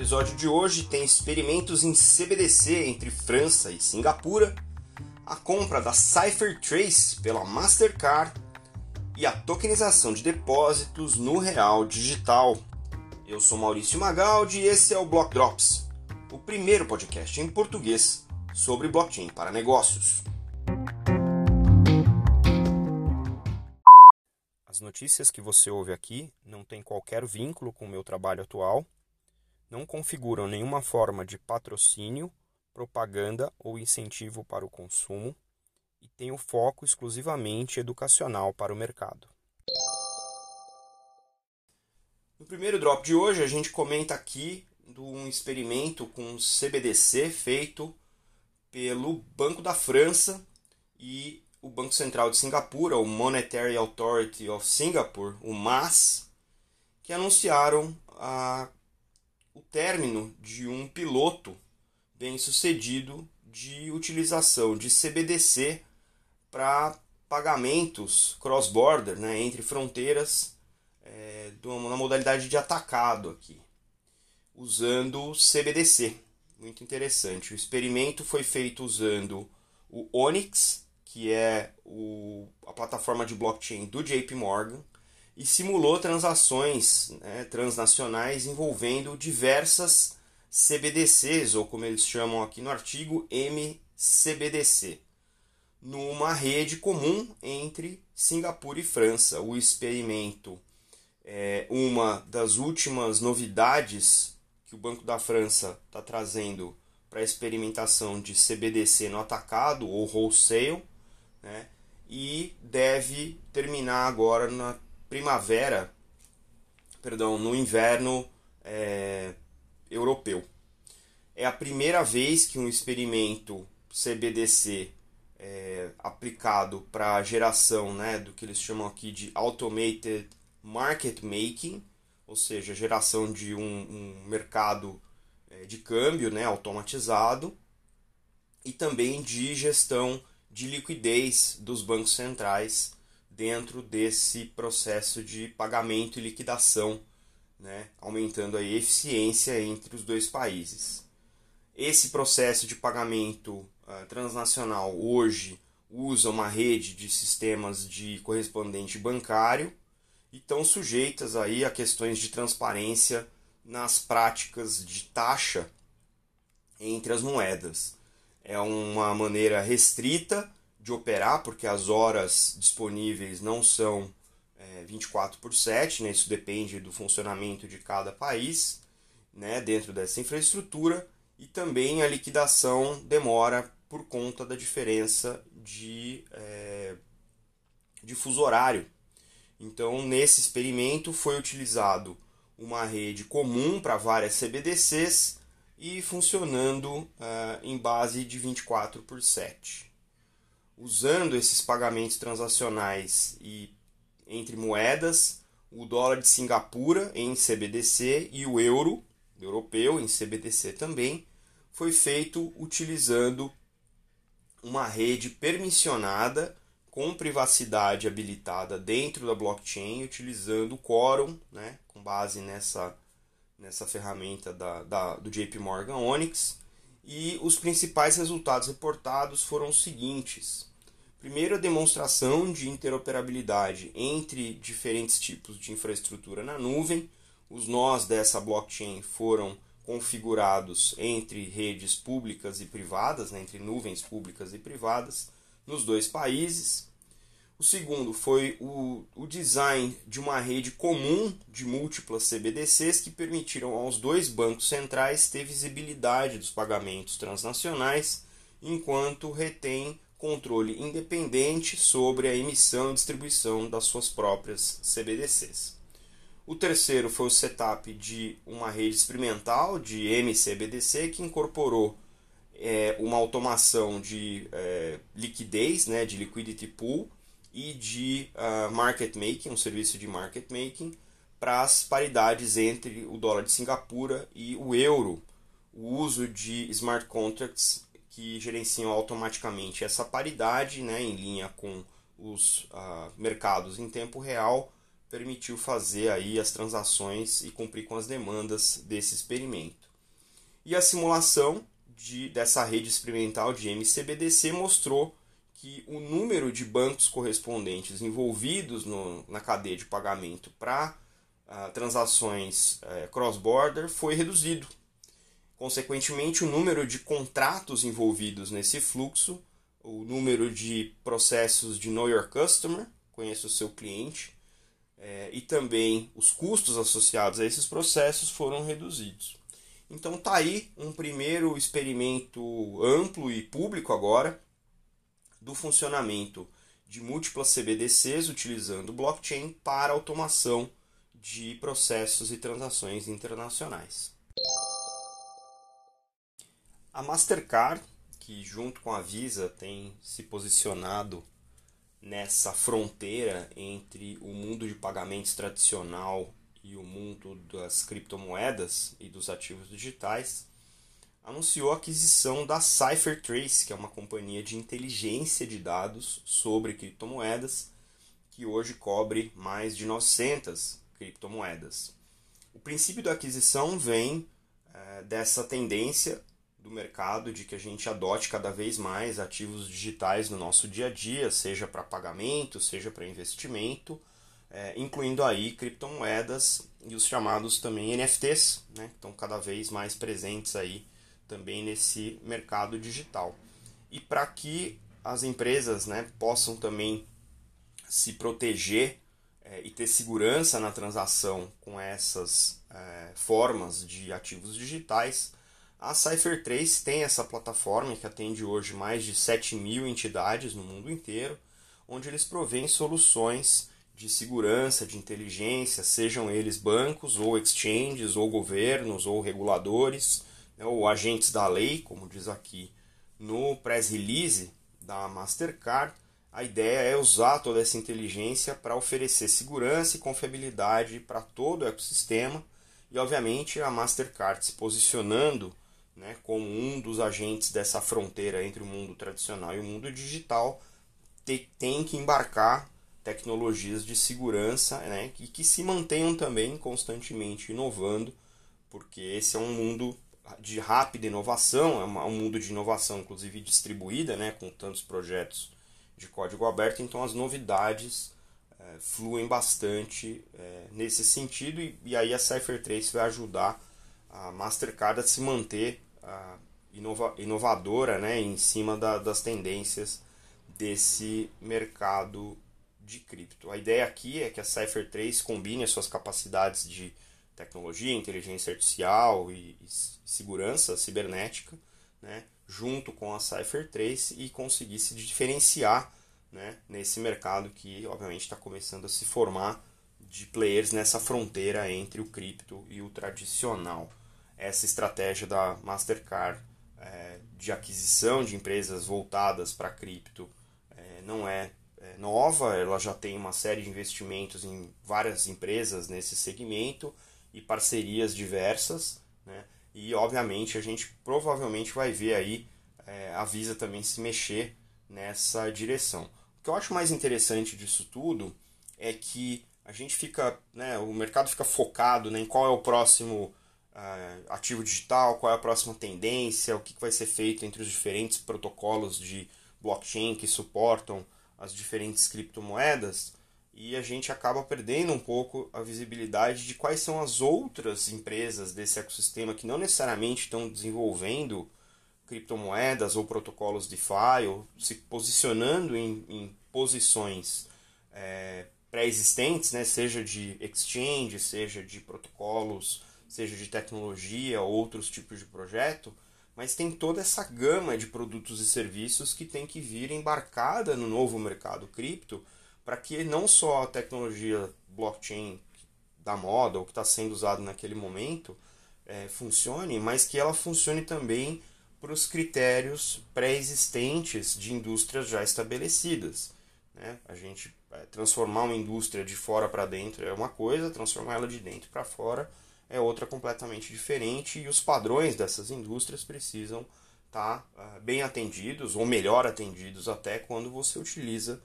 episódio de hoje tem experimentos em CBDC entre França e Singapura, a compra da CipherTrace pela Mastercard e a tokenização de depósitos no real digital. Eu sou Maurício Magaldi e esse é o Block Drops, o primeiro podcast em português sobre blockchain para negócios. As notícias que você ouve aqui não têm qualquer vínculo com o meu trabalho atual não configuram nenhuma forma de patrocínio, propaganda ou incentivo para o consumo e têm o foco exclusivamente educacional para o mercado. No primeiro drop de hoje, a gente comenta aqui de um experimento com CBDC feito pelo Banco da França e o Banco Central de Singapura, o Monetary Authority of Singapore, o MAS, que anunciaram a o término de um piloto bem sucedido de utilização de CBDC para pagamentos cross-border, né, entre fronteiras, é, na modalidade de atacado aqui, usando CBDC. Muito interessante. O experimento foi feito usando o Onyx, que é o, a plataforma de blockchain do JP Morgan, e simulou transações né, transnacionais envolvendo diversas CBDCs, ou como eles chamam aqui no artigo, MCBDC, numa rede comum entre Singapura e França. O experimento é uma das últimas novidades que o Banco da França está trazendo para a experimentação de CBDC no atacado ou wholesale, né? e deve terminar agora na primavera, perdão, no inverno é, europeu. É a primeira vez que um experimento CBDC é, aplicado para a geração né, do que eles chamam aqui de automated market making, ou seja, geração de um, um mercado é, de câmbio né, automatizado e também de gestão de liquidez dos bancos centrais dentro desse processo de pagamento e liquidação, né, aumentando a eficiência entre os dois países. Esse processo de pagamento uh, transnacional hoje usa uma rede de sistemas de correspondente bancário e estão sujeitas aí a questões de transparência nas práticas de taxa entre as moedas. É uma maneira restrita de operar, porque as horas disponíveis não são é, 24 por 7, né? isso depende do funcionamento de cada país né? dentro dessa infraestrutura, e também a liquidação demora por conta da diferença de, é, de fuso horário. Então, nesse experimento foi utilizado uma rede comum para várias CBDCs e funcionando uh, em base de 24 por 7 usando esses pagamentos transacionais e entre moedas, o dólar de Singapura em CBDC e o euro europeu em CBDC também, foi feito utilizando uma rede permissionada com privacidade habilitada dentro da blockchain, utilizando o Quorum, né, com base nessa, nessa ferramenta da, da, do JP Morgan Onyx. E os principais resultados reportados foram os seguintes. Primeiro, a demonstração de interoperabilidade entre diferentes tipos de infraestrutura na nuvem. Os nós dessa blockchain foram configurados entre redes públicas e privadas, né, entre nuvens públicas e privadas, nos dois países. O segundo foi o, o design de uma rede comum de múltiplas CBDCs que permitiram aos dois bancos centrais ter visibilidade dos pagamentos transnacionais, enquanto retém controle independente sobre a emissão e distribuição das suas próprias CBDCs. O terceiro foi o setup de uma rede experimental de MCBDC que incorporou é, uma automação de é, liquidez, né, de liquidity pool e de uh, market making, um serviço de market making para as paridades entre o dólar de Singapura e o euro, o uso de smart contracts que gerenciam automaticamente essa paridade, né, em linha com os uh, mercados em tempo real, permitiu fazer aí as transações e cumprir com as demandas desse experimento. E a simulação de, dessa rede experimental de MCBDC mostrou que o número de bancos correspondentes envolvidos no, na cadeia de pagamento para uh, transações uh, cross-border foi reduzido. Consequentemente, o número de contratos envolvidos nesse fluxo, o número de processos de Know Your Customer, conheça o seu cliente, é, e também os custos associados a esses processos foram reduzidos. Então tá aí um primeiro experimento amplo e público agora do funcionamento de múltiplas CBDCs utilizando blockchain para automação de processos e transações internacionais. A Mastercard, que junto com a Visa tem se posicionado nessa fronteira entre o mundo de pagamentos tradicional e o mundo das criptomoedas e dos ativos digitais, anunciou a aquisição da CipherTrace, que é uma companhia de inteligência de dados sobre criptomoedas, que hoje cobre mais de 900 criptomoedas. O princípio da aquisição vem é, dessa tendência do mercado de que a gente adote cada vez mais ativos digitais no nosso dia a dia, seja para pagamento, seja para investimento, é, incluindo aí criptomoedas e os chamados também NFTs, né, que estão cada vez mais presentes aí também nesse mercado digital. E para que as empresas né, possam também se proteger é, e ter segurança na transação com essas é, formas de ativos digitais, a Cypher3 tem essa plataforma que atende hoje mais de 7 mil entidades no mundo inteiro, onde eles provêm soluções de segurança, de inteligência, sejam eles bancos, ou exchanges, ou governos, ou reguladores, né, ou agentes da lei, como diz aqui no press release da Mastercard. A ideia é usar toda essa inteligência para oferecer segurança e confiabilidade para todo o ecossistema e, obviamente, a Mastercard se posicionando né, como um dos agentes dessa fronteira entre o mundo tradicional e o mundo digital, tem que embarcar tecnologias de segurança né, e que se mantenham também constantemente inovando, porque esse é um mundo de rápida inovação, é um mundo de inovação inclusive distribuída, né, com tantos projetos de código aberto, então as novidades é, fluem bastante é, nesse sentido e, e, aí a Cypher3 vai ajudar a Mastercard a se manter inova, inovadora né, em cima da, das tendências desse mercado de cripto. A ideia aqui é que a Cypher3 combine as suas capacidades de tecnologia, inteligência artificial e, e segurança cibernética, né, junto com a Cypher3 e conseguir se diferenciar né, nesse mercado que, obviamente, está começando a se formar de players nessa fronteira entre o cripto e o tradicional. Essa estratégia da Mastercard é, de aquisição de empresas voltadas para cripto é, não é é, nova, ela já tem uma série de investimentos em várias empresas nesse segmento e parcerias diversas, né? E obviamente a gente provavelmente vai ver aí é, a Visa também se mexer nessa direção. O que eu acho mais interessante disso tudo é que a gente fica, né, o mercado fica focado né, em qual é o próximo ativo digital, qual é a próxima tendência, o que vai ser feito entre os diferentes protocolos de blockchain que suportam as diferentes criptomoedas e a gente acaba perdendo um pouco a visibilidade de quais são as outras empresas desse ecossistema que não necessariamente estão desenvolvendo criptomoedas ou protocolos DeFi ou se posicionando em, em posições é, pré-existentes, né, seja de exchange, seja de protocolos, seja de tecnologia, outros tipos de projeto, mas tem toda essa gama de produtos e serviços que tem que vir embarcada no novo mercado cripto para que não só a tecnologia blockchain da moda ou que está sendo usado naquele momento é, funcione, mas que ela funcione também para os critérios pré-existentes de indústrias já estabelecidas. Né? A gente é, transformar uma indústria de fora para dentro é uma coisa, transformar ela de dentro para fora é outra completamente diferente e os padrões dessas indústrias precisam estar tá, uh, bem atendidos ou melhor atendidos até quando você utiliza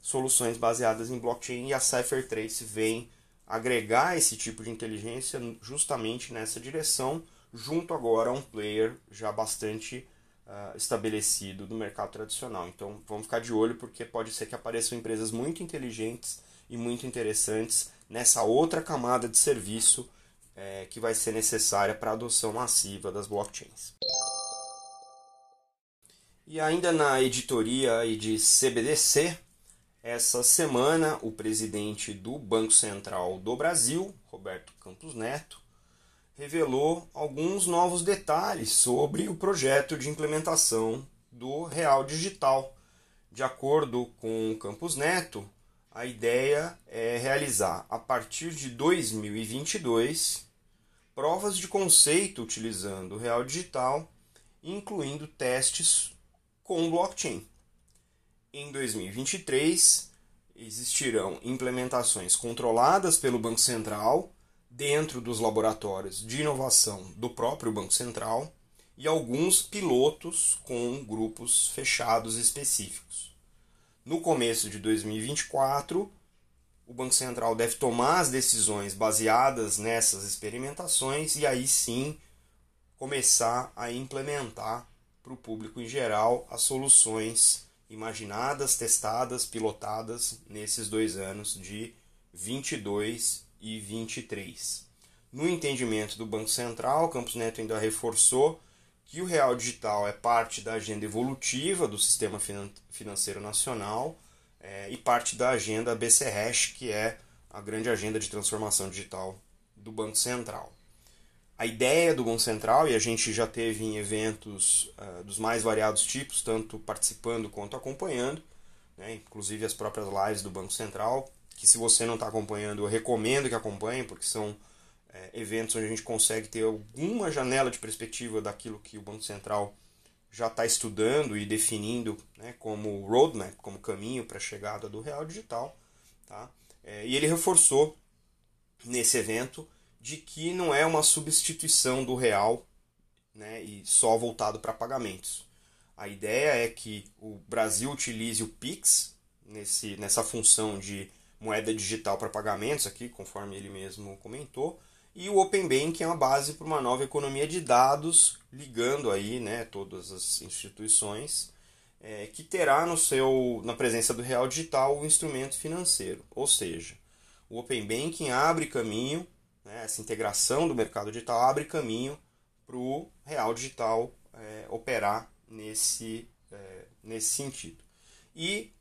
soluções baseadas em blockchain e a Cypher3 vem agregar esse tipo de inteligência justamente nessa direção junto agora a um player já bastante uh, estabelecido no mercado tradicional. Então vamos ficar de olho porque pode ser que apareçam empresas muito inteligentes e muito interessantes nessa outra camada de serviço é, que vai ser necessária para a adoção massiva das blockchains. E ainda na editoria de CBDC, essa semana o presidente do Banco Central do Brasil, Roberto Campos Neto, revelou alguns novos detalhes sobre o projeto de implementação do Real Digital. De acordo com Campos Neto, a ideia é realizar a partir de 2022 provas de conceito utilizando o Real Digital, incluindo testes com blockchain. Em 2023, existirão implementações controladas pelo Banco Central dentro dos laboratórios de inovação do próprio Banco Central e alguns pilotos com grupos fechados específicos. No começo de 2024, o Banco Central deve tomar as decisões baseadas nessas experimentações e aí sim começar a implementar para o público em geral as soluções imaginadas, testadas, pilotadas nesses dois anos de 22 e 23. No entendimento do Banco Central, Campos Neto ainda reforçou que o real digital é parte da agenda evolutiva do sistema financeiro nacional é, e parte da agenda BC Hash, que é a grande agenda de transformação digital do Banco Central. A ideia do Banco Central, e a gente já teve em eventos uh, dos mais variados tipos, tanto participando quanto acompanhando, né, inclusive as próprias lives do Banco Central, que se você não está acompanhando, eu recomendo que acompanhe, porque são é, eventos onde a gente consegue ter alguma janela de perspectiva daquilo que o Banco Central já está estudando e definindo né, como roadmap, como caminho para a chegada do real digital. Tá? É, e ele reforçou nesse evento de que não é uma substituição do real né, e só voltado para pagamentos. A ideia é que o Brasil utilize o Pix nesse, nessa função de moeda digital para pagamentos, aqui, conforme ele mesmo comentou, e o Open Banking é uma base para uma nova economia de dados, ligando aí né, todas as instituições, é, que terá no seu, na presença do real digital o instrumento financeiro. Ou seja, o Open Banking abre caminho, né, essa integração do mercado digital abre caminho para o real digital é, operar nesse, é, nesse sentido. E,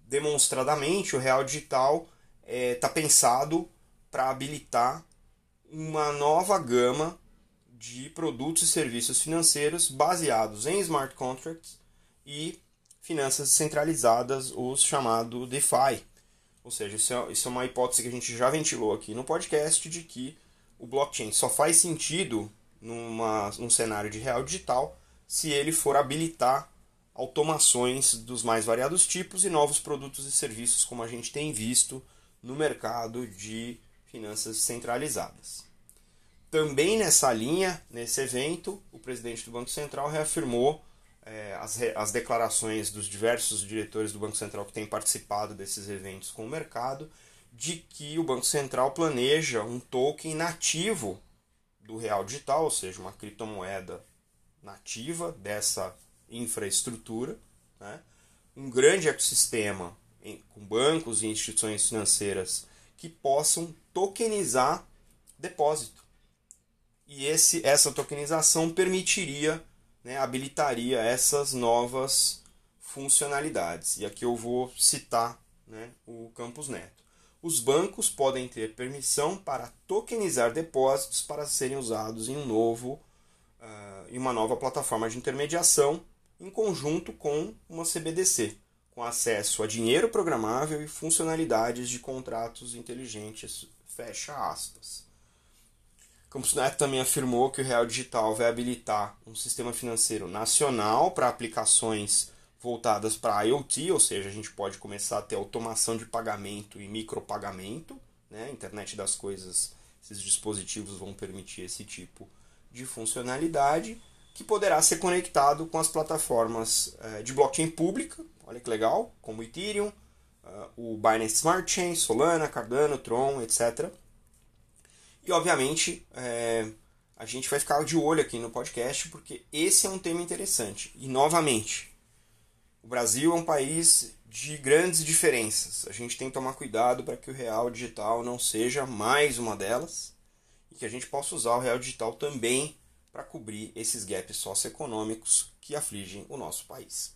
demonstradamente, o real digital está é, pensado para habilitar uma nova gama de produtos e serviços financeiros baseados em smart contracts e finanças centralizadas, os chamado DeFi. Ou seja, isso é, isso é uma hipótese que a gente já ventilou aqui no podcast de que o blockchain só faz sentido numa, num cenário de real digital se ele for habilitar automações dos mais variados tipos e novos produtos e serviços, como a gente tem visto no mercado de finanças centralizadas. Também nessa linha, nesse evento, o presidente do Banco Central reafirmou é, as, as declarações dos diversos diretores do Banco Central que têm participado desses eventos com o mercado, de que o Banco Central planeja um token nativo do real digital, ou seja, uma criptomoeda nativa dessa infraestrutura, né? um grande ecossistema em, com bancos e instituições financeiras que possam tokenizar depósito. E esse, essa tokenização permitiria, né, habilitaria essas novas funcionalidades. E aqui eu vou citar né, o Campus Neto. Os bancos podem ter permissão para tokenizar depósitos para serem usados em um novo uh, em uma nova plataforma de intermediação em conjunto com uma CBDC, com acesso a dinheiro programável e funcionalidades de contratos inteligentes, fecha aspas. Campos Neto também afirmou que o Real Digital vai habilitar um sistema financeiro nacional para aplicações voltadas para IoT, ou seja, a gente pode começar a ter automação de pagamento e micropagamento, né? Internet das coisas, esses dispositivos vão permitir esse tipo de funcionalidade que poderá ser conectado com as plataformas eh, de blockchain pública, olha que legal, como o Ethereum, uh, o Binance Smart Chain, Solana, Cardano, Tron, etc. E obviamente é, a gente vai ficar de olho aqui no podcast porque esse é um tema interessante. E novamente, o Brasil é um país de grandes diferenças. A gente tem que tomar cuidado para que o real digital não seja mais uma delas e que a gente possa usar o real digital também para cobrir esses gaps socioeconômicos que afligem o nosso país.